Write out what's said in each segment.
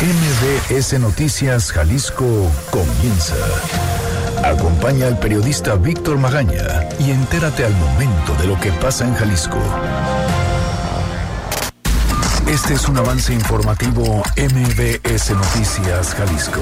MBS Noticias Jalisco comienza. Acompaña al periodista Víctor Magaña y entérate al momento de lo que pasa en Jalisco. Este es un avance informativo MBS Noticias Jalisco.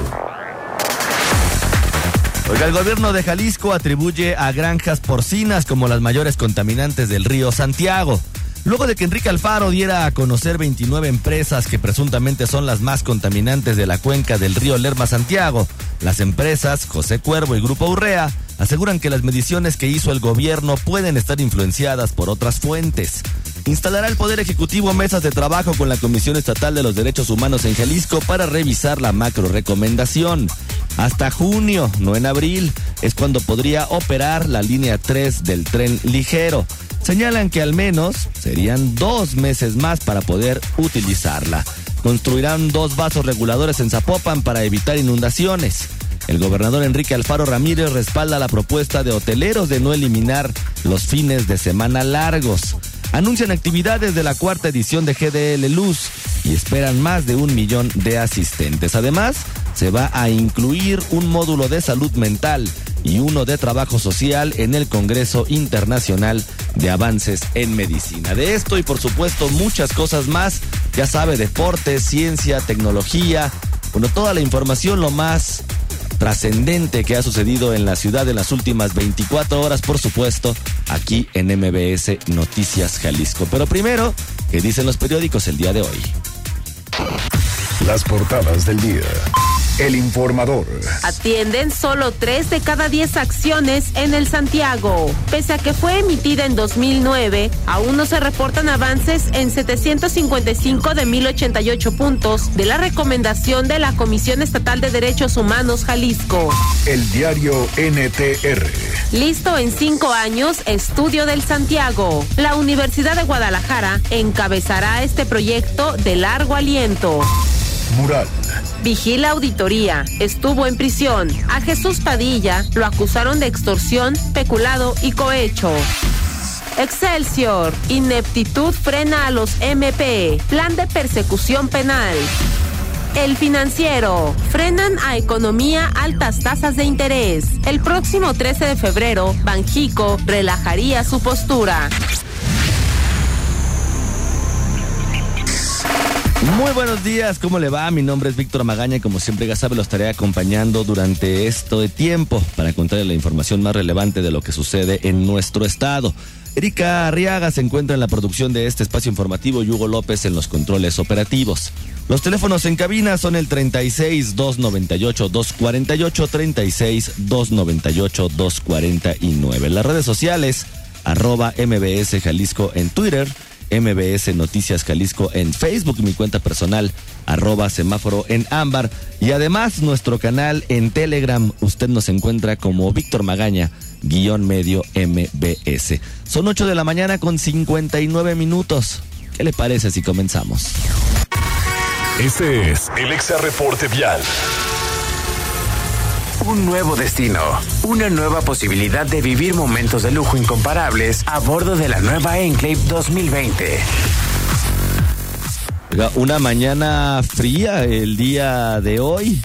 Oiga, el gobierno de Jalisco atribuye a granjas porcinas como las mayores contaminantes del río Santiago. Luego de que Enrique Alfaro diera a conocer 29 empresas que presuntamente son las más contaminantes de la cuenca del río Lerma Santiago, las empresas José Cuervo y Grupo Urrea aseguran que las mediciones que hizo el gobierno pueden estar influenciadas por otras fuentes. Instalará el Poder Ejecutivo mesas de trabajo con la Comisión Estatal de los Derechos Humanos en Jalisco para revisar la macro recomendación. Hasta junio, no en abril, es cuando podría operar la línea 3 del tren ligero señalan que al menos serían dos meses más para poder utilizarla. Construirán dos vasos reguladores en Zapopan para evitar inundaciones. El gobernador Enrique Alfaro Ramírez respalda la propuesta de hoteleros de no eliminar los fines de semana largos. Anuncian actividades de la cuarta edición de GDL Luz y esperan más de un millón de asistentes. Además, se va a incluir un módulo de salud mental y uno de trabajo social en el Congreso Internacional de Avances en Medicina. De esto y por supuesto muchas cosas más, ya sabe, deporte, ciencia, tecnología, bueno, toda la información, lo más trascendente que ha sucedido en la ciudad en las últimas 24 horas, por supuesto, aquí en MBS Noticias Jalisco. Pero primero, ¿qué dicen los periódicos el día de hoy? Las portadas del día. El informador. Atienden solo tres de cada diez acciones en el Santiago. Pese a que fue emitida en 2009, aún no se reportan avances en 755 de 1088 puntos de la recomendación de la Comisión Estatal de Derechos Humanos Jalisco. El diario NTR. Listo en cinco años, estudio del Santiago. La Universidad de Guadalajara encabezará este proyecto de largo aliento. Mural. Vigila auditoría. Estuvo en prisión. A Jesús Padilla lo acusaron de extorsión, peculado y cohecho. Excelsior. Ineptitud frena a los MP. Plan de persecución penal. El financiero. Frenan a economía altas tasas de interés. El próximo 13 de febrero, Banjico relajaría su postura. Muy buenos días, ¿cómo le va? Mi nombre es Víctor Magaña y como siempre ya sabe lo estaré acompañando durante este tiempo para contarle la información más relevante de lo que sucede en nuestro estado. Erika Arriaga se encuentra en la producción de este espacio informativo y Hugo López en los controles operativos. Los teléfonos en cabina son el 36 298 248 36 298 249. Las redes sociales arroba MBS Jalisco en Twitter MBS Noticias Jalisco en Facebook, mi cuenta personal, arroba semáforo en ámbar. Y además nuestro canal en Telegram, usted nos encuentra como Víctor Magaña, guion medio MBS. Son 8 de la mañana con 59 minutos. ¿Qué le parece si comenzamos? Este es el Exa Reporte Vial. Un nuevo destino, una nueva posibilidad de vivir momentos de lujo incomparables a bordo de la nueva Enclave 2020. Una mañana fría el día de hoy.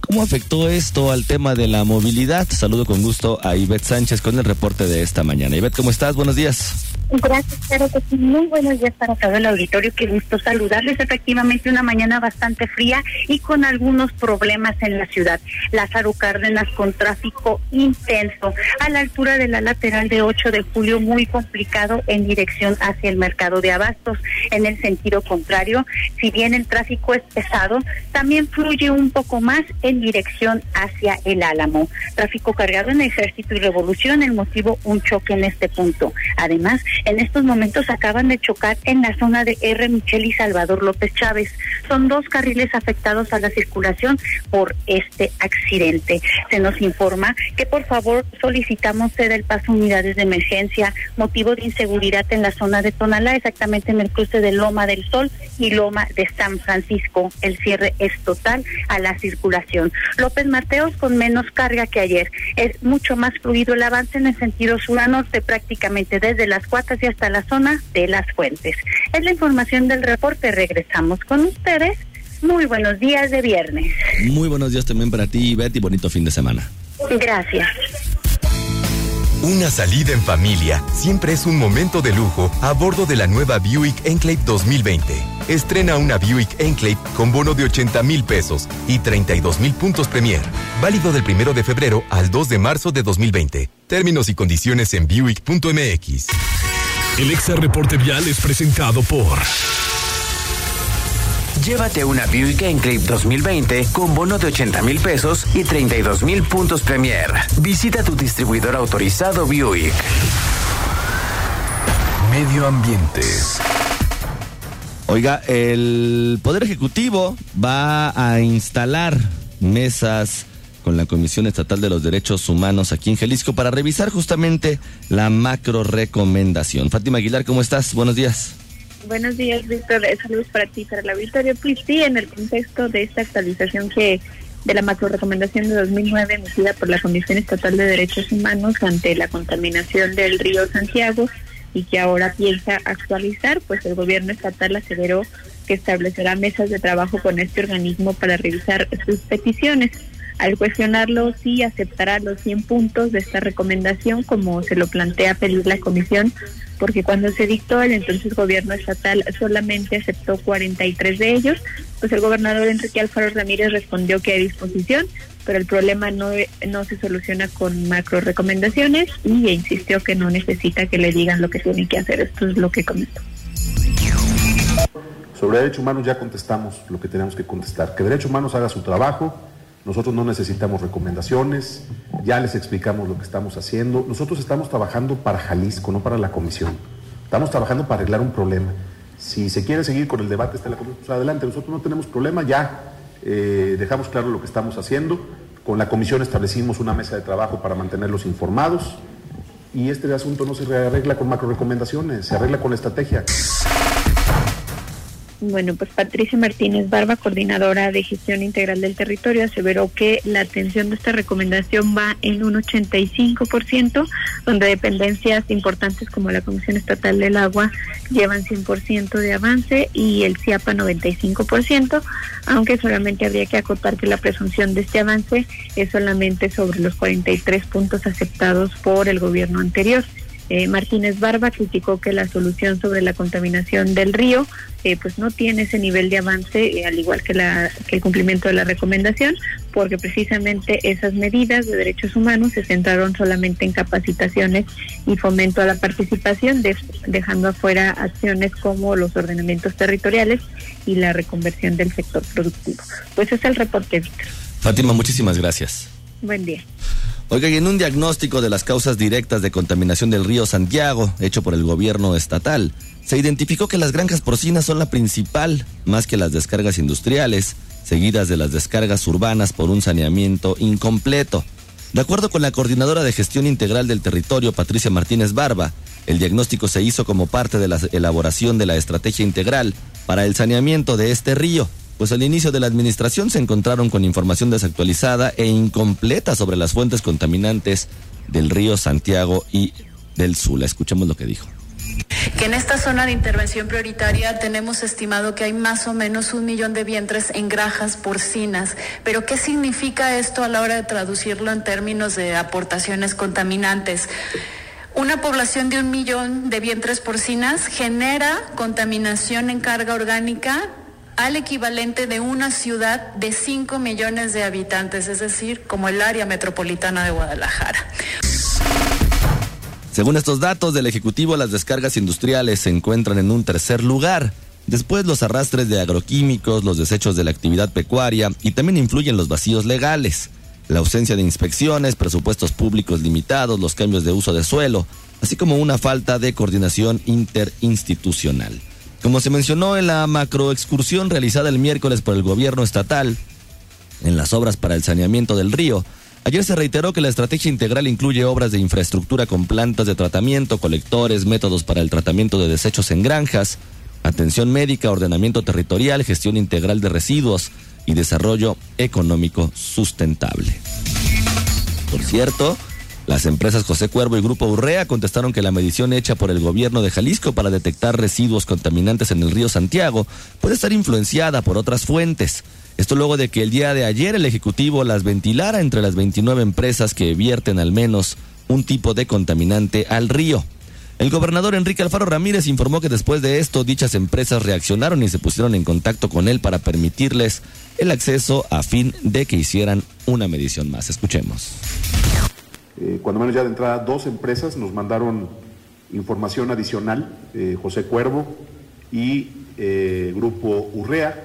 ¿Cómo afectó esto al tema de la movilidad? Saludo con gusto a Ivette Sánchez con el reporte de esta mañana. Ivette, ¿cómo estás? Buenos días. Gracias, claro que sí. Muy buenos días para todo el auditorio. Qué gusto saludarles. Efectivamente, una mañana bastante fría y con algunos problemas en la ciudad. Lázaro Cárdenas con tráfico intenso a la altura de la lateral de 8 de julio, muy complicado en dirección hacia el mercado de abastos. En el sentido contrario, si bien el tráfico es pesado, también fluye un poco más en dirección hacia el Álamo. Tráfico cargado en Ejército y Revolución, el motivo un choque en este punto. Además, en estos momentos acaban de chocar en la zona de R. Michel y Salvador López Chávez. Son dos carriles afectados a la circulación por este accidente. Se nos informa que por favor solicitamos ceder el paso unidades de emergencia, motivo de inseguridad en la zona de Tonalá, exactamente en el cruce de Loma del Sol y Loma de San Francisco. El cierre es total a la circulación. López Mateos con menos carga que ayer. Es mucho más fluido el avance en el sentido sur a norte, prácticamente desde las y hasta la zona de las fuentes. Es la información del reporte. Regresamos con ustedes Muy buenos días de viernes. Muy buenos días también para ti, Betty. Bonito fin de semana. Gracias. Una salida en familia siempre es un momento de lujo a bordo de la nueva Buick Enclave 2020. Estrena una Buick Enclave con bono de 80 mil pesos y 32 mil puntos Premier. Válido del primero de febrero al 2 de marzo de 2020. Términos y condiciones en Buick.mx. El Exa Reporte Vial es presentado por. Llévate una Buick Enclave 2020 con bono de 80 mil pesos y 32 mil puntos Premier. Visita tu distribuidor autorizado Buick. Medio Ambiente. Oiga, el Poder Ejecutivo va a instalar mesas con la Comisión Estatal de los Derechos Humanos aquí en Jalisco para revisar justamente la macro recomendación. Fátima Aguilar, ¿cómo estás? Buenos días. Buenos días, Víctor. Saludos para ti, para la Victoria. Pues sí, en el contexto de esta actualización que de la macro recomendación de 2009 emitida por la Comisión Estatal de Derechos Humanos ante la contaminación del río Santiago y que ahora piensa actualizar, pues el gobierno estatal aseveró que establecerá mesas de trabajo con este organismo para revisar sus peticiones. Al cuestionarlo si aceptará los 100 puntos de esta recomendación como se lo plantea pedir la comisión, porque cuando se dictó el entonces gobierno estatal solamente aceptó 43 de ellos, pues el gobernador Enrique Alfaro Ramírez respondió que hay disposición, pero el problema no, no se soluciona con macro recomendaciones y insistió que no necesita que le digan lo que tiene que hacer. Esto es lo que comentó. Sobre derechos humanos ya contestamos lo que tenemos que contestar. Que derechos humanos haga su trabajo, nosotros no necesitamos recomendaciones, ya les explicamos lo que estamos haciendo. Nosotros estamos trabajando para Jalisco, no para la comisión. Estamos trabajando para arreglar un problema. Si se quiere seguir con el debate, está la comisión, pues adelante, nosotros no tenemos problema, ya eh, dejamos claro lo que estamos haciendo. Con la comisión establecimos una mesa de trabajo para mantenerlos informados y este asunto no se arregla con macro recomendaciones, se arregla con la estrategia. Bueno, pues Patricia Martínez Barba, coordinadora de gestión integral del territorio, aseveró que la atención de esta recomendación va en un 85%, donde dependencias importantes como la Comisión Estatal del Agua llevan 100% de avance y el CIAPA 95%, aunque solamente habría que acotar que la presunción de este avance es solamente sobre los 43 puntos aceptados por el gobierno anterior. Eh, Martínez Barba criticó que la solución sobre la contaminación del río eh, pues no tiene ese nivel de avance, eh, al igual que, la, que el cumplimiento de la recomendación, porque precisamente esas medidas de derechos humanos se centraron solamente en capacitaciones y fomento a la participación, dejando afuera acciones como los ordenamientos territoriales y la reconversión del sector productivo. Pues es el reporte, Víctor. Fátima, muchísimas gracias. Buen día. Oiga, y en un diagnóstico de las causas directas de contaminación del río Santiago, hecho por el gobierno estatal, se identificó que las granjas porcinas son la principal, más que las descargas industriales, seguidas de las descargas urbanas por un saneamiento incompleto. De acuerdo con la coordinadora de gestión integral del territorio, Patricia Martínez Barba, el diagnóstico se hizo como parte de la elaboración de la estrategia integral para el saneamiento de este río pues al inicio de la administración se encontraron con información desactualizada e incompleta sobre las fuentes contaminantes del río Santiago y del Sula. Escuchemos lo que dijo que en esta zona de intervención prioritaria tenemos estimado que hay más o menos un millón de vientres en granjas porcinas. Pero ¿qué significa esto a la hora de traducirlo en términos de aportaciones contaminantes? Una población de un millón de vientres porcinas genera contaminación en carga orgánica al equivalente de una ciudad de 5 millones de habitantes, es decir, como el área metropolitana de Guadalajara. Según estos datos del Ejecutivo, las descargas industriales se encuentran en un tercer lugar. Después los arrastres de agroquímicos, los desechos de la actividad pecuaria y también influyen los vacíos legales, la ausencia de inspecciones, presupuestos públicos limitados, los cambios de uso de suelo, así como una falta de coordinación interinstitucional. Como se mencionó en la macroexcursión realizada el miércoles por el gobierno estatal, en las obras para el saneamiento del río, ayer se reiteró que la estrategia integral incluye obras de infraestructura con plantas de tratamiento, colectores, métodos para el tratamiento de desechos en granjas, atención médica, ordenamiento territorial, gestión integral de residuos y desarrollo económico sustentable. Por cierto, Las empresas José Cuervo y Grupo Urrea contestaron que la medición hecha por el gobierno de Jalisco para detectar residuos contaminantes en el río Santiago puede estar influenciada por otras fuentes. Esto luego de que el día de ayer el Ejecutivo las ventilara entre las 29 empresas que vierten al menos un tipo de contaminante al río. El gobernador Enrique Alfaro Ramírez informó que después de esto dichas empresas reaccionaron y se pusieron en contacto con él para permitirles el acceso a fin de que hicieran una medición más. Escuchemos. Eh, cuando menos ya de entrada, dos empresas nos mandaron información adicional, eh, José Cuervo y eh, Grupo Urrea.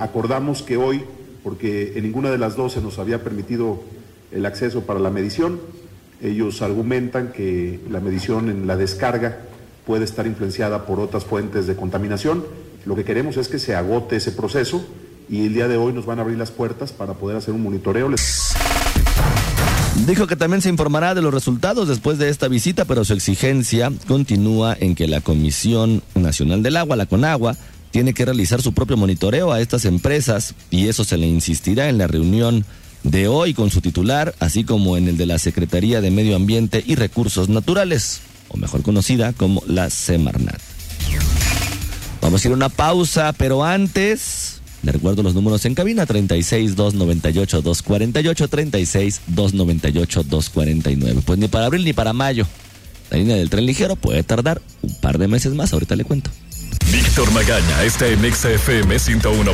acordamos que hoy, porque en ninguna de las dos se nos había permitido el acceso para la medición, ellos argumentan que la medición en la descarga puede estar influenciada por otras fuentes de contaminación. Lo que queremos es que se agote ese proceso y el día de hoy nos van a abrir las puertas para poder hacer un monitoreo. Dijo que también se informará de los resultados después de esta visita, pero su exigencia continúa en que la Comisión Nacional del Agua, la CONAGUA, tiene que realizar su propio monitoreo a estas empresas y eso se le insistirá en la reunión de hoy con su titular, así como en el de la Secretaría de Medio Ambiente y Recursos Naturales, o mejor conocida como la Semarnat. Vamos a ir a una pausa, pero antes le recuerdo los números en cabina, 36 298 248, 36 298 249. Pues ni para abril ni para mayo. La línea del tren ligero puede tardar un par de meses más, ahorita le cuento. Víctor Magaña está en XFM 101.1.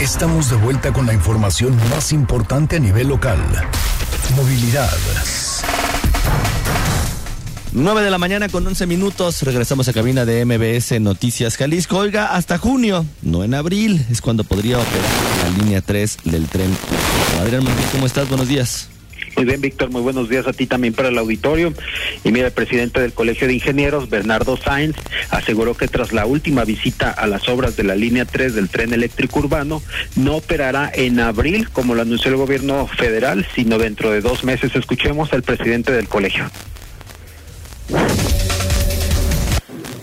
Estamos de vuelta con la información más importante a nivel local. Movilidad 9 de la mañana con 11 minutos. Regresamos a cabina de MBS Noticias Jalisco. Oiga, hasta junio, no en abril, es cuando podría operar la línea 3 del tren. Adrián ¿cómo estás? Buenos días. Muy bien, Víctor, muy buenos días a ti también para el auditorio. Y mira, el presidente del Colegio de Ingenieros, Bernardo Sáenz, aseguró que tras la última visita a las obras de la línea 3 del tren eléctrico urbano, no operará en abril, como lo anunció el gobierno federal, sino dentro de dos meses. Escuchemos al presidente del colegio.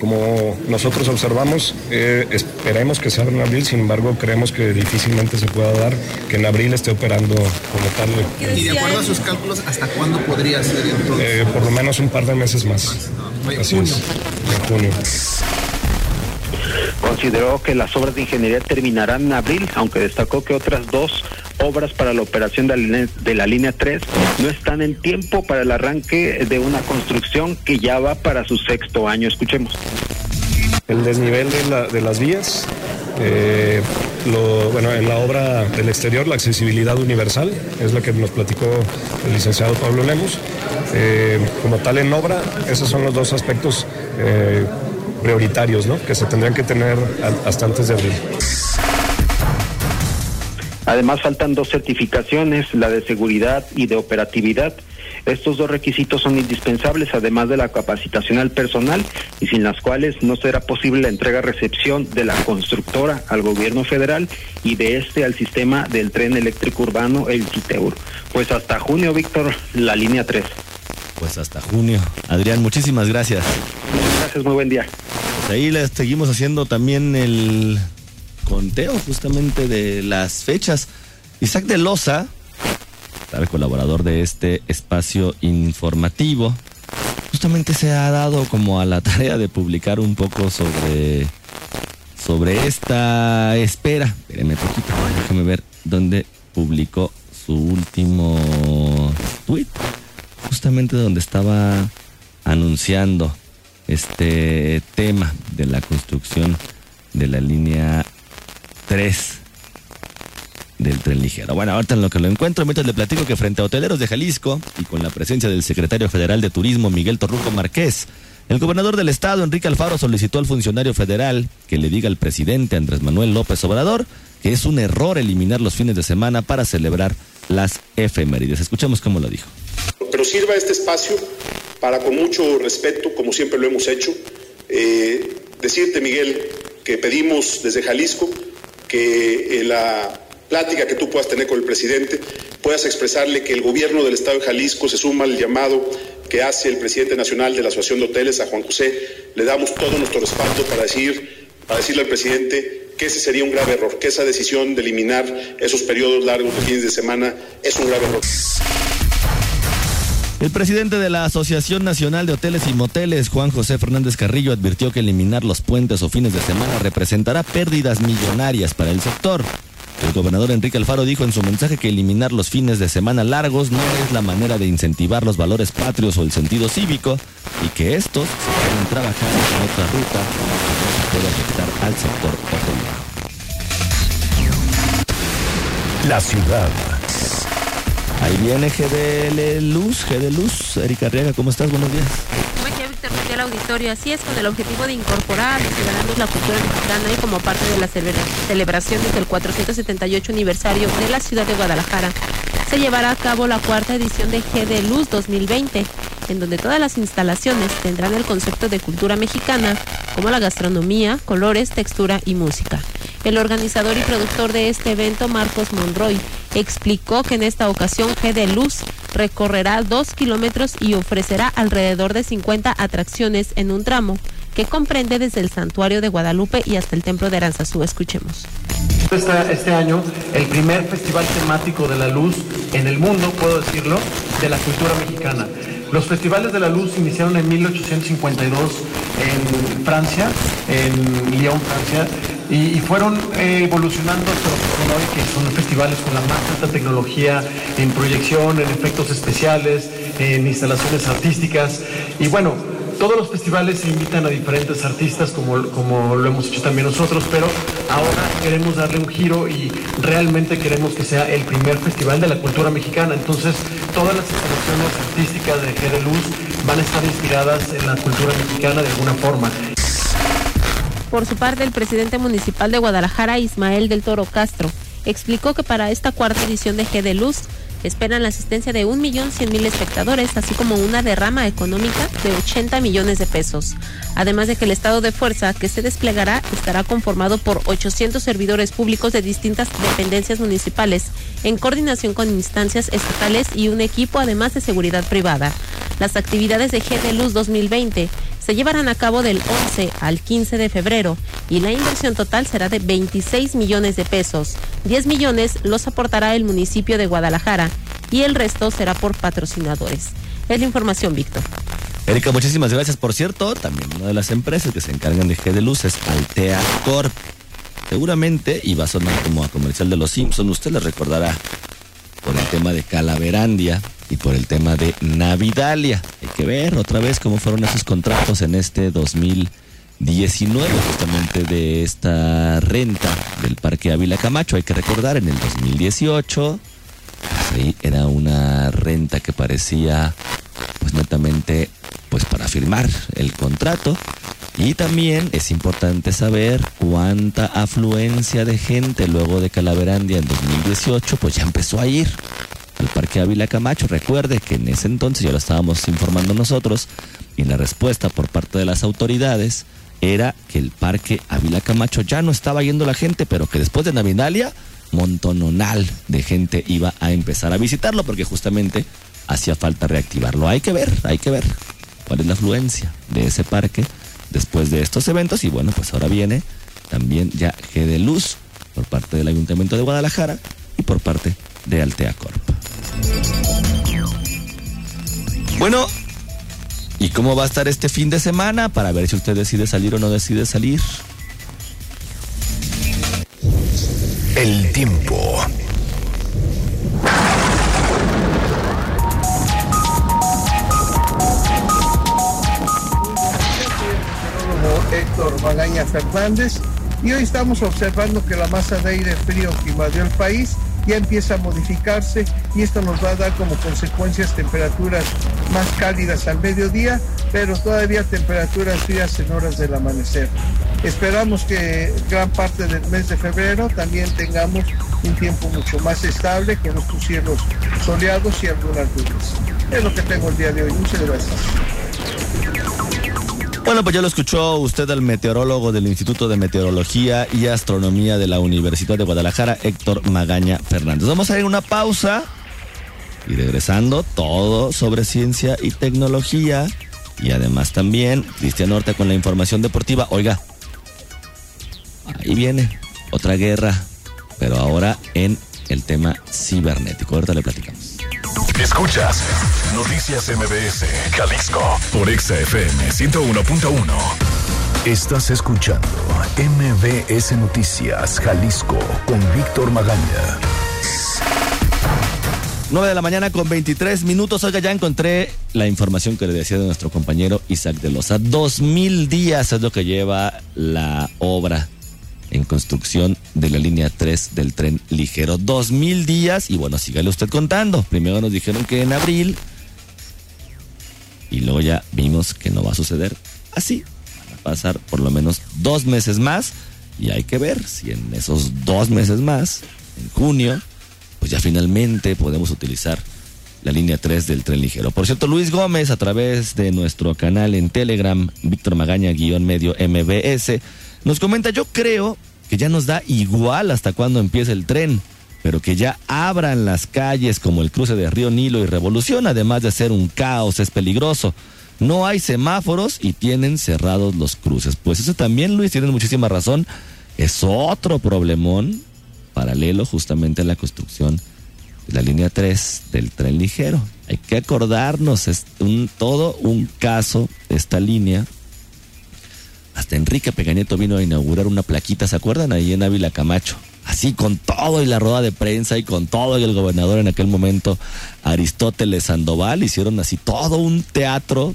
Como nosotros observamos, eh, esperemos que sea en abril, sin embargo creemos que difícilmente se pueda dar que en abril esté operando como tal. ¿Y de acuerdo a sus cálculos, hasta cuándo podría ser eh, por lo menos un par de meses más. Así es, en junio. Consideró que las obras de ingeniería terminarán en abril, aunque destacó que otras dos obras para la operación de la, línea, de la línea 3 no están en tiempo para el arranque de una construcción que ya va para su sexto año. Escuchemos. El desnivel de, las vías, eh, lo, bueno, en la obra del exterior, la accesibilidad universal, es la que nos platicó el licenciado Pablo Lemos. Eh, como tal en obra, esos son los dos aspectos eh, prioritarios ¿no? que se tendrían que tener hasta antes de abril. Además faltan dos certificaciones, la de seguridad y de operatividad. Estos dos requisitos son indispensables, además de la capacitación al personal, y sin las cuales no será posible la entrega-recepción de la constructora al gobierno federal y de este al sistema del tren eléctrico urbano, el CITEUR. Pues hasta junio, Víctor, la línea 3. Pues hasta junio. Adrián, muchísimas gracias. Gracias, muy buen día. Pues ahí les seguimos haciendo también el conteo justamente de las fechas. Isaac de Loza, el colaborador de este espacio informativo, justamente se ha dado como a la tarea de publicar un poco sobre, sobre esta espera. Espérenme poquito, déjame ver dónde publicó su último tweet. Justamente donde estaba anunciando este tema de la construcción de la línea 3 del tren ligero. Bueno, ahorita en lo que lo encuentro, mientras le platico que frente a hoteleros de Jalisco y con la presencia del secretario federal de Turismo, Miguel Torruco Márquez, el gobernador del estado, Enrique Alfaro, solicitó al funcionario federal que le diga al presidente Andrés Manuel López Obrador que es un error eliminar los fines de semana para celebrar las efemérides. Escuchemos cómo lo dijo. Pero sirva este espacio para, con mucho respeto, como siempre lo hemos hecho, eh, decirte, Miguel, que pedimos desde Jalisco que en la plática que tú puedas tener con el presidente puedas expresarle que el gobierno del Estado de Jalisco se suma al llamado que hace el presidente nacional de la Asociación de Hoteles, a Juan José. Le damos todo nuestro respaldo para decir, para decirle al presidente que ese sería un grave error, que esa decisión de eliminar esos periodos largos de fines de semana es un grave error. El presidente de la Asociación Nacional de Hoteles y Moteles, Juan José Fernández Carrillo, advirtió que eliminar los puentes o fines de semana representará pérdidas millonarias para el sector. El gobernador Enrique Alfaro dijo en su mensaje que eliminar los fines de semana largos no es la manera de incentivar los valores patrios o el sentido cívico y que estos se pueden trabajar en otra ruta que no se puede afectar al sector hotelero. La ciudad. Ahí viene GDL Luz, GD Luz. Erika Arriaga, ¿cómo estás? Buenos días. Buen día, Víctor, día al auditorio. Así es, con el objetivo de incorporar a los ciudadanos la cultura mexicana y como parte de las celebraciones del 478 aniversario de la ciudad de Guadalajara, se llevará a cabo la cuarta edición de GD Luz 2020, en donde todas las instalaciones tendrán el concepto de cultura mexicana, como la gastronomía, colores, textura y música. El organizador y productor de este evento, Marcos Monroy, explicó que en esta ocasión GD Luz recorrerá dos kilómetros y ofrecerá alrededor de 50 atracciones en un tramo que comprende desde el santuario de Guadalupe y hasta el templo de Aranzazú. Escuchemos. Este, este año, el primer festival temático de la luz en el mundo, puedo decirlo, de la cultura mexicana. Los festivales de la luz iniciaron en 1852 en Francia, en Lyon, Francia, y, fueron eh, evolucionando hasta hoy, que son festivales con la más alta tecnología en proyección, en efectos especiales, en instalaciones artísticas. Y bueno, todos los festivales se invitan a diferentes artistas como, como lo hemos hecho también nosotros, pero ahora queremos darle un giro y realmente queremos que sea el primer festival de la cultura mexicana. Entonces, todas las instalaciones artísticas de G de Luz van a estar inspiradas en la cultura mexicana de alguna forma. Por su parte, el presidente municipal de Guadalajara, Ismael del Toro Castro, explicó que para esta cuarta edición de G de Luz esperan la asistencia de 1.100.000 espectadores, así como una derrama económica de 80 millones de pesos. Además de que el estado de fuerza que se desplegará estará conformado por 800 servidores públicos de distintas dependencias municipales, en coordinación con instancias estatales y un equipo además de seguridad privada. Las actividades de G de Luz 2020 se llevarán a cabo del 11 al 15 de febrero y la inversión total será de 26 millones de pesos. 10 millones los aportará el municipio de Guadalajara y el resto será por patrocinadores. Es la información, Víctor. Erika, muchísimas gracias. Por cierto, también una de las empresas que se encargan de G de Luz es Altea Corp. Seguramente, y a sonar como a comercial de los Simpson, usted le recordará por el tema de Calaverandia y por el tema de Navidalia. Hay que ver otra vez cómo fueron esos contratos en este 2019, justamente de esta renta del Parque Ávila Camacho. Hay que recordar, en el 2018, pues ahí era una renta que parecía, pues netamente, pues para firmar el contrato. Y también es importante saber cuánta afluencia de gente luego de Calaverandia en 2018, pues ya empezó a ir al Parque Ávila Camacho. Recuerde que en ese entonces ya lo estábamos informando nosotros y la respuesta por parte de las autoridades era que el Parque Ávila Camacho ya no estaba yendo la gente, pero que después de Navidalia, montononal de gente iba a empezar a visitarlo porque justamente hacía falta reactivarlo. Hay que ver, hay que ver cuál es la afluencia de ese parque después de estos eventos y bueno, pues ahora viene también ya G de Luz por parte del Ayuntamiento de Guadalajara y por parte de Altea Corp. Bueno, ¿y cómo va a estar este fin de semana para ver si usted decide salir o no decide salir? El tiempo. Héctor Magaña Fernández y hoy estamos observando que la masa de aire frío que invadió el país ya empieza a modificarse y esto nos va a dar como consecuencias temperaturas más cálidas al mediodía, pero todavía temperaturas frías en horas del amanecer. Esperamos que gran parte del mes de febrero también tengamos un tiempo mucho más estable con estos cielos soleados y algunas nubes. Es lo que tengo el día de hoy. Muchas gracias. Bueno, pues ya lo escuchó usted al meteorólogo del Instituto de Meteorología y Astronomía de la Universidad de Guadalajara, Héctor Magaña Fernández. Vamos a ir a una pausa y regresando todo sobre ciencia y tecnología y además también Cristian Horta con la información deportiva. Oiga, ahí viene otra guerra, pero ahora en el tema cibernético. Ahorita le platicamos. Escuchas Noticias MBS, Jalisco, por XFM 101.1. Estás escuchando MBS Noticias, Jalisco, con Víctor Magaña. 9 de la mañana con 23 minutos. Oiga, ya encontré la información que le decía de nuestro compañero Isaac de Loza. Dos mil días es lo que lleva la obra en construcción de la línea 3 del tren ligero. Dos mil días y bueno, sígale usted contando. Primero nos dijeron que en abril y luego ya vimos que no va a suceder así. Van a pasar por lo menos dos meses más y hay que ver si en esos dos meses más, en junio, pues ya finalmente podemos utilizar la línea 3 del tren ligero. Por cierto, Luis Gómez, a través de nuestro canal en Telegram, Víctor Magaña, guion medio MBS, nos comenta, yo creo que ya nos da igual hasta cuando empiece el tren, pero que ya abran las calles como el cruce de Río Nilo y Revolución, además de ser un caos, es peligroso. No hay semáforos y tienen cerrados los cruces. Pues eso también, Luis, tienes muchísima razón. Es otro problemón paralelo justamente a la construcción de la línea 3 del tren ligero. Hay que acordarnos, es un, todo un caso esta línea. Hasta Enrique Pegañeto vino a inaugurar una plaquita, ¿se acuerdan? Ahí en Ávila Camacho. Así con todo y la rueda de prensa y con todo y el gobernador en aquel momento, Aristóteles Sandoval, hicieron así todo un teatro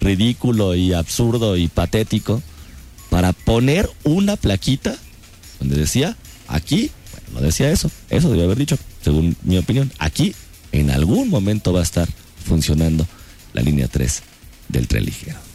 ridículo y absurdo y patético para poner una plaquita donde decía, aquí no decía eso. Eso debe haber dicho, según mi opinión. Aquí, en algún momento va a estar funcionando la línea 3 del tren ligero.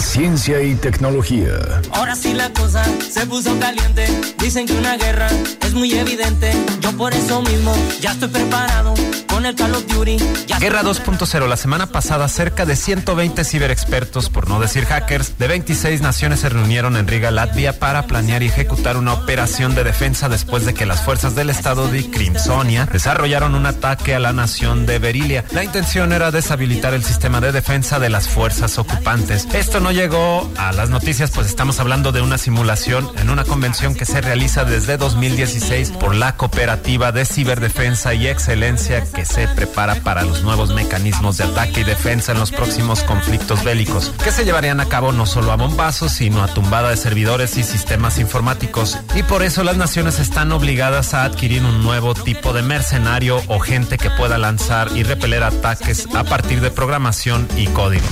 Ciencia y tecnología. Ahora sí la cosa se puso caliente. Dicen que una guerra es muy evidente. Yo por eso mismo ya estoy preparado con el Call of Duty. Guerra 2.0. La semana pasada, cerca de 120 ciberexpertos, por no decir hackers, de 26 naciones se reunieron en Riga, Latvia, para planear y ejecutar una operación de defensa después de que las fuerzas del estado de Crimsonia desarrollaron un ataque a la nación de Berilia. La intención era deshabilitar el sistema de defensa de las fuerzas ocupantes. Esto no llegó a las noticias, pues estamos hablando de una simulación en una convención que se realiza desde 2016 por la Cooperativa de Ciberdefensa y Excelencia que se prepara para los nuevos mecanismos de ataque y defensa en los próximos conflictos bélicos, que se llevarían a cabo no solo a bombazos, sino a tumbada de servidores y sistemas informáticos. Y por eso las naciones están obligadas a adquirir un nuevo tipo de mercenario o gente que pueda lanzar y repeler ataques a partir de programación y código.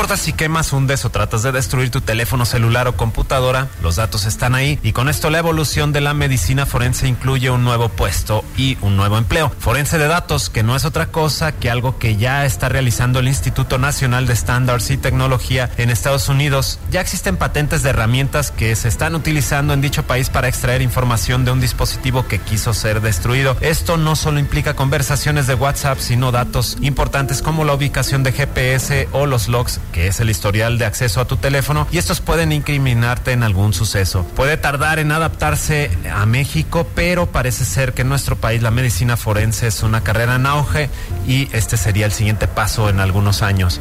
Importa si quemas, hundes o tratas de destruir tu teléfono celular o computadora, los datos están ahí y con esto la evolución de la medicina forense incluye un nuevo puesto y un nuevo empleo. Forense de datos, que no es otra cosa que algo que ya está realizando el Instituto Nacional de Estándares y Tecnología en Estados Unidos. Ya existen patentes de herramientas que se están utilizando en dicho país para extraer información de un dispositivo que quiso ser destruido. Esto no solo implica conversaciones de WhatsApp, sino datos importantes como la ubicación de GPS o los logs que es el historial de acceso a tu teléfono, y estos pueden incriminarte en algún suceso. Puede tardar en adaptarse a México, pero parece ser que en nuestro país la medicina forense es una carrera en auge y este sería el siguiente paso en algunos años.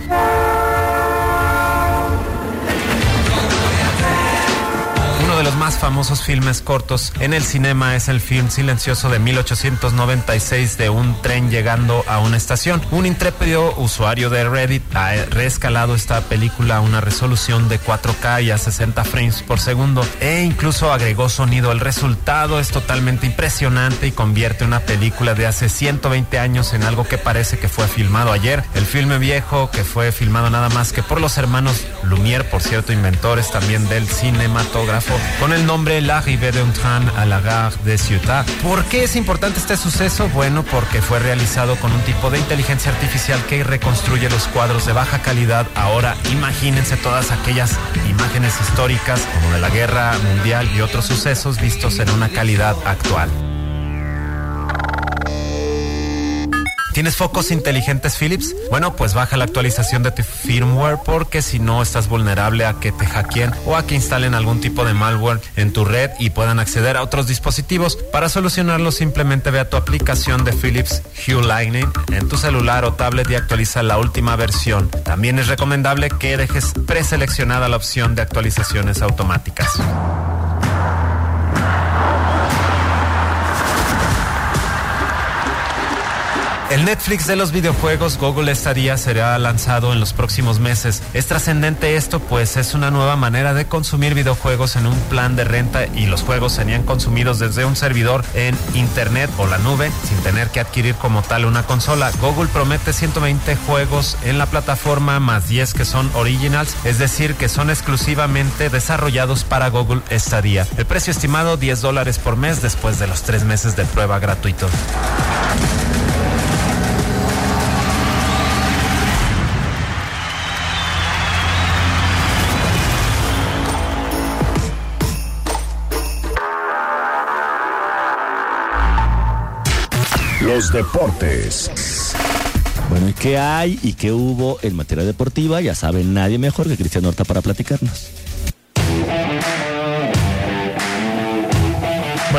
Más famosos filmes cortos en el cinema es el film silencioso de 1896 de un tren llegando a una estación. Un intrépido usuario de Reddit ha reescalado esta película a una resolución de 4K y a 60 frames por segundo e incluso agregó sonido. El resultado es totalmente impresionante y convierte una película de hace 120 años en algo que parece que fue filmado ayer. El filme viejo que fue filmado nada más que por los hermanos Lumière, por cierto, inventores también del cinematógrafo con el nombre L'arrivée d'un train à la gare de Ciutat. ¿Por qué es importante este suceso? Bueno, porque fue realizado con un tipo de inteligencia artificial que reconstruye los cuadros de baja calidad. Ahora imagínense todas aquellas imágenes históricas como de la guerra mundial y otros sucesos vistos en una calidad actual. ¿Tienes focos inteligentes Philips? Bueno, pues baja la actualización de tu firmware porque si no estás vulnerable a que te hackeen o a que instalen algún tipo de malware en tu red y puedan acceder a otros dispositivos. Para solucionarlo simplemente ve a tu aplicación de Philips Hue Lightning en tu celular o tablet y actualiza la última versión. También es recomendable que dejes preseleccionada la opción de actualizaciones automáticas. El Netflix de los videojuegos Google Stadia será lanzado en los próximos meses. Es trascendente esto pues es una nueva manera de consumir videojuegos en un plan de renta y los juegos serían consumidos desde un servidor en internet o la nube sin tener que adquirir como tal una consola. Google promete 120 juegos en la plataforma más 10 que son originals, es decir que son exclusivamente desarrollados para Google Stadia. El precio estimado 10 dólares por mes después de los tres meses de prueba gratuito. Los deportes. Bueno, ¿y qué hay y qué hubo en materia deportiva? Ya sabe nadie mejor que Cristian Horta para platicarnos.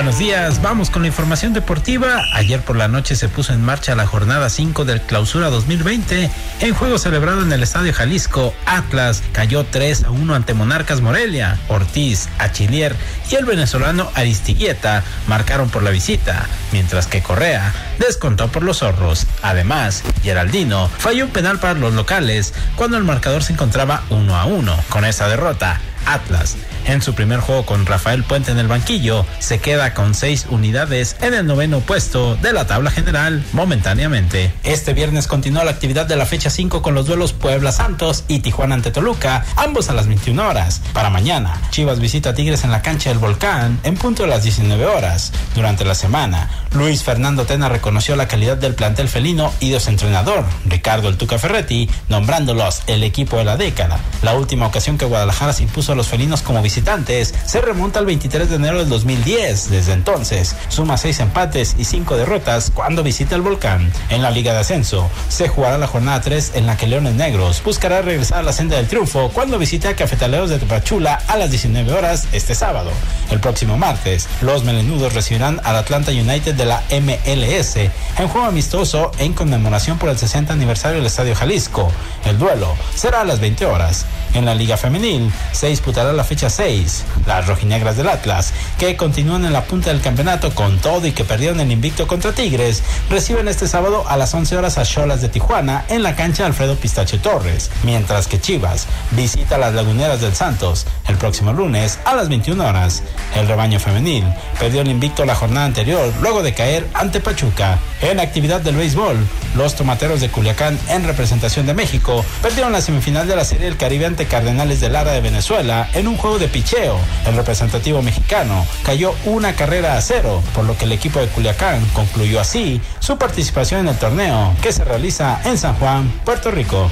Buenos días, vamos con la información deportiva. Ayer por la noche se puso en marcha la jornada 5 del Clausura 2020. En juego celebrado en el Estadio Jalisco, Atlas cayó 3 a 1 ante Monarcas Morelia. Ortiz, Achilier y el venezolano Aristigueta marcaron por la visita, mientras que Correa descontó por los zorros. Además, Geraldino falló un penal para los locales cuando el marcador se encontraba 1 a 1. Con esa derrota, Atlas en su primer juego con Rafael Puente en el banquillo, se queda con seis unidades en el noveno puesto de la tabla general momentáneamente. Este viernes continúa la actividad de la fecha 5 con los duelos Puebla Santos y Tijuana ante Toluca, ambos a las 21 horas. Para mañana, Chivas visita a Tigres en la cancha del Volcán en punto de las 19 horas. Durante la semana, Luis Fernando Tena reconoció la calidad del plantel felino y de su entrenador, Ricardo El Tuca Ferretti, nombrándolos el equipo de la década. La última ocasión que Guadalajara se impuso a los felinos como visitantes se remonta al 23 de enero del 2010. Desde entonces, suma seis empates y cinco derrotas cuando visita el volcán. En la Liga de Ascenso, se jugará la jornada 3 en la que Leones Negros buscará regresar a la senda del triunfo cuando visite a Cafetaleros de Tepachula a las 19 horas este sábado. El próximo martes, los melenudos recibirán al Atlanta United de la MLS en juego amistoso en conmemoración por el 60 aniversario del Estadio Jalisco. El duelo será a las 20 horas. En la Liga Femenil se disputará la fecha 6. Las rojinegras del Atlas, que continúan en la punta del campeonato con todo y que perdieron el invicto contra Tigres, reciben este sábado a las 11 horas a Cholas de Tijuana en la cancha Alfredo Pistache Torres, mientras que Chivas visita las Laguneras del Santos el próximo lunes a las 21 horas. El rebaño femenil perdió el invicto la jornada anterior luego de caer ante Pachuca. En actividad del béisbol, los tomateros de Culiacán en representación de México perdieron la semifinal de la Serie del Caribe ante Cardenales de Lara de Venezuela en un juego de picheo. El representativo mexicano cayó una carrera a cero, por lo que el equipo de Culiacán concluyó así su participación en el torneo que se realiza en San Juan, Puerto Rico.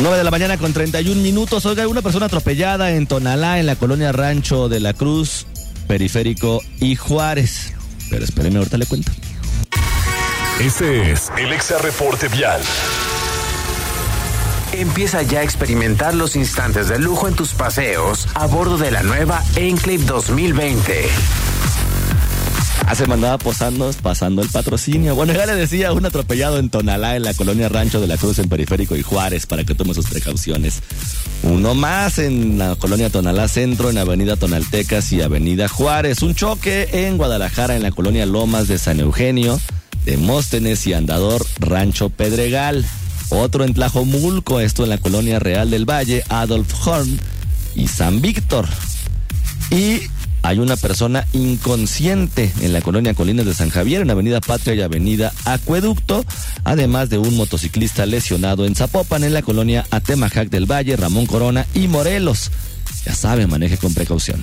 9 de la mañana con 31 minutos. Oiga, una persona atropellada en Tonalá, en la colonia Rancho de la Cruz, Periférico y Juárez. Pero espérenme, ahorita le cuento. Este es el Exa Reporte Vial. Empieza ya a experimentar los instantes de lujo en tus paseos a bordo de la nueva Enclave 2020. Hace mandaba posando, pasando el patrocinio. Bueno, ya le decía un atropellado en Tonalá, en la colonia Rancho de la Cruz, en Periférico y Juárez, para que tome sus precauciones. Uno más en la colonia Tonalá Centro, en Avenida Tonaltecas y Avenida Juárez. Un choque en Guadalajara, en la colonia Lomas de San Eugenio, Demóstenes y Andador Rancho Pedregal. Otro en Tlajomulco, esto en la colonia Real del Valle, Adolf Horn y San Víctor. Y hay una persona inconsciente en la colonia Colinas de San Javier, en Avenida Patria y Avenida Acueducto, además de un motociclista lesionado en Zapopan, en la colonia Atemajac del Valle, Ramón Corona y Morelos. Ya sabe, maneje con precaución.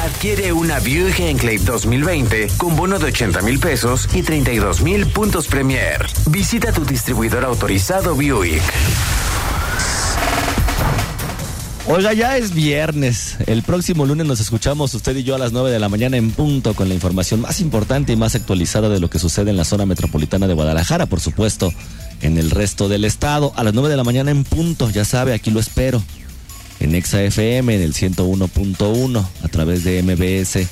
Adquiere una Buick Enclave 2020 con bono de 80 mil pesos y 32 mil puntos Premier. Visita tu distribuidor autorizado Buick. Oiga, ya es viernes. El próximo lunes nos escuchamos usted y yo a las 9 de la mañana en punto con la información más importante y más actualizada de lo que sucede en la zona metropolitana de Guadalajara, por supuesto, en el resto del estado. A las 9 de la mañana en punto, ya sabe, aquí lo espero. En Exa FM, en el 101.1, a través de MBS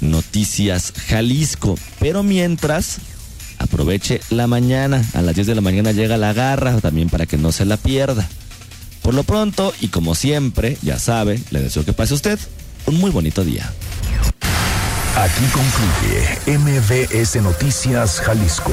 Noticias Jalisco. Pero mientras, aproveche la mañana. A las 10 de la mañana llega la garra, también para que no se la pierda. Por lo pronto, y como siempre, ya sabe, le deseo que pase usted un muy bonito día. Aquí concluye MBS Noticias Jalisco.